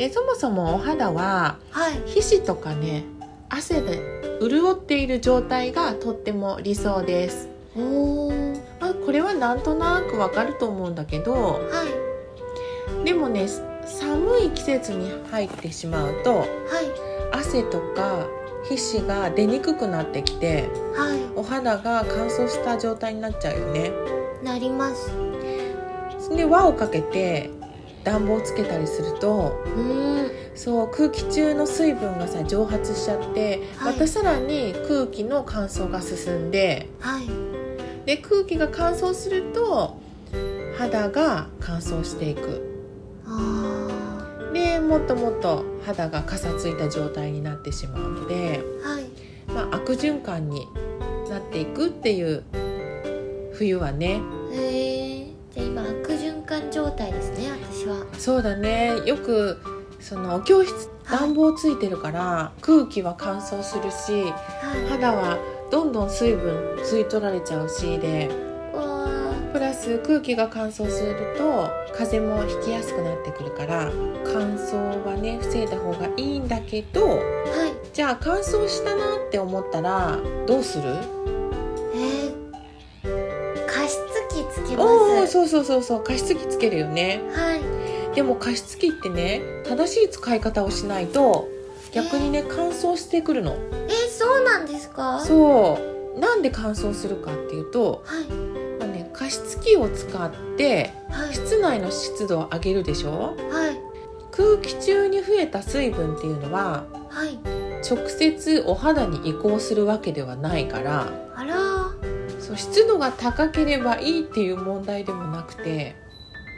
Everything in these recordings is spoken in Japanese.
でそもそもお肌ははい。皮脂とかね汗で潤っている状態がとっても理想です、おあ、これはなんとなくわかると思うんだけどはい。でもね寒い季節に入ってしまうとはい。汗とか皮脂が出にくくなってきてはお肌が乾燥した状態になっちゃうよね。いなります。で輪をかけて暖房つけたりするとうーん。そう空気中の水分がさ蒸発しちゃって、はい。またさらに空気の乾燥が進んではい。で空気が乾燥すると肌が乾燥していく。あでもっともっと肌がかさついた状態になってしまうので、ーはい。まあ、悪循環になっていくっていう冬はねそうだね。よくそのお教室はい。暖房ついてるから空気は乾燥するしはい。肌はどんどん水分吸い取られちゃうしでわプラス空気が乾燥すると風邪もひきやすくなってくるから乾燥はね防いだ方がいいんだけどーはい。じゃあ乾燥したなって思ったらどうする？えー、加湿器つけます。おおそうそうそうそう加湿器つけるよね。はいでも加湿器ってね正しい使い方をしないと逆にね乾燥してくるの。えー、そうなんですか？はいそう。なんで乾燥するかっていうと、まあね、加湿器を使ってはい。室内の湿度を上げるでしょ？はい。空気中に増えた水分っていうのははい。直接お肌に移行するわけではないからあらそう湿度が高ければいいっていう問題でもなくて、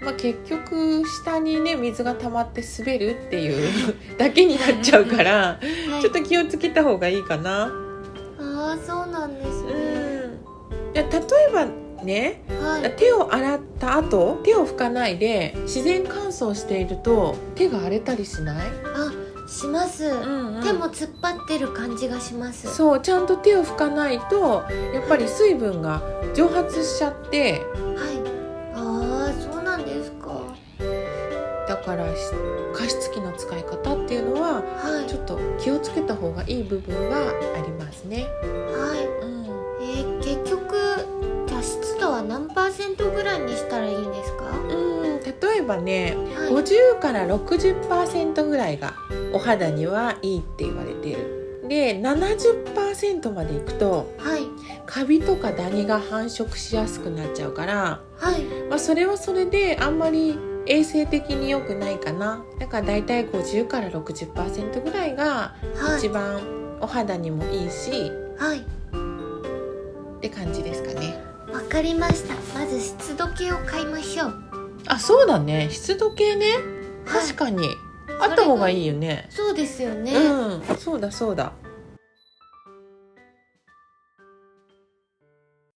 まあ、結局下にね水が溜まって滑るっていう だけになっちゃうからはい。ちょっと気をつけた方がいいかな。ああそうなんですうん。ね、いや例えばねはい。手を洗った後手を拭かないで自然乾燥していると手が荒れたりしない、あします、ん。手も突っ張ってる感じがします。そうちゃんと手を拭かないとやっぱり水分が蒸発しちゃってはいからし加湿器の使い方っていうのははい。ちょっと気をつけた方がいい部分はありますね。はい。うん。えー、結局じゃあ湿度は何パーセントぐらいにしたらいいんですか？うん、例えばねはい。50から60%ぐらいがお肌にはいいって言われている。で70%までいくとはい。カビとかダニが繁殖しやすくなっちゃうから、はい。まあ、それはそれであんまり衛生的に良くないかな。だからだいたい50から60%ぐらいがはい。一番お肌にもいいしはい。って感じですかね。わかりました。まず湿度計を買いましょう。あそうだね。湿度計ね。はい。確かに、あった方がいいよね。そうですよね、うん。そうだそうだ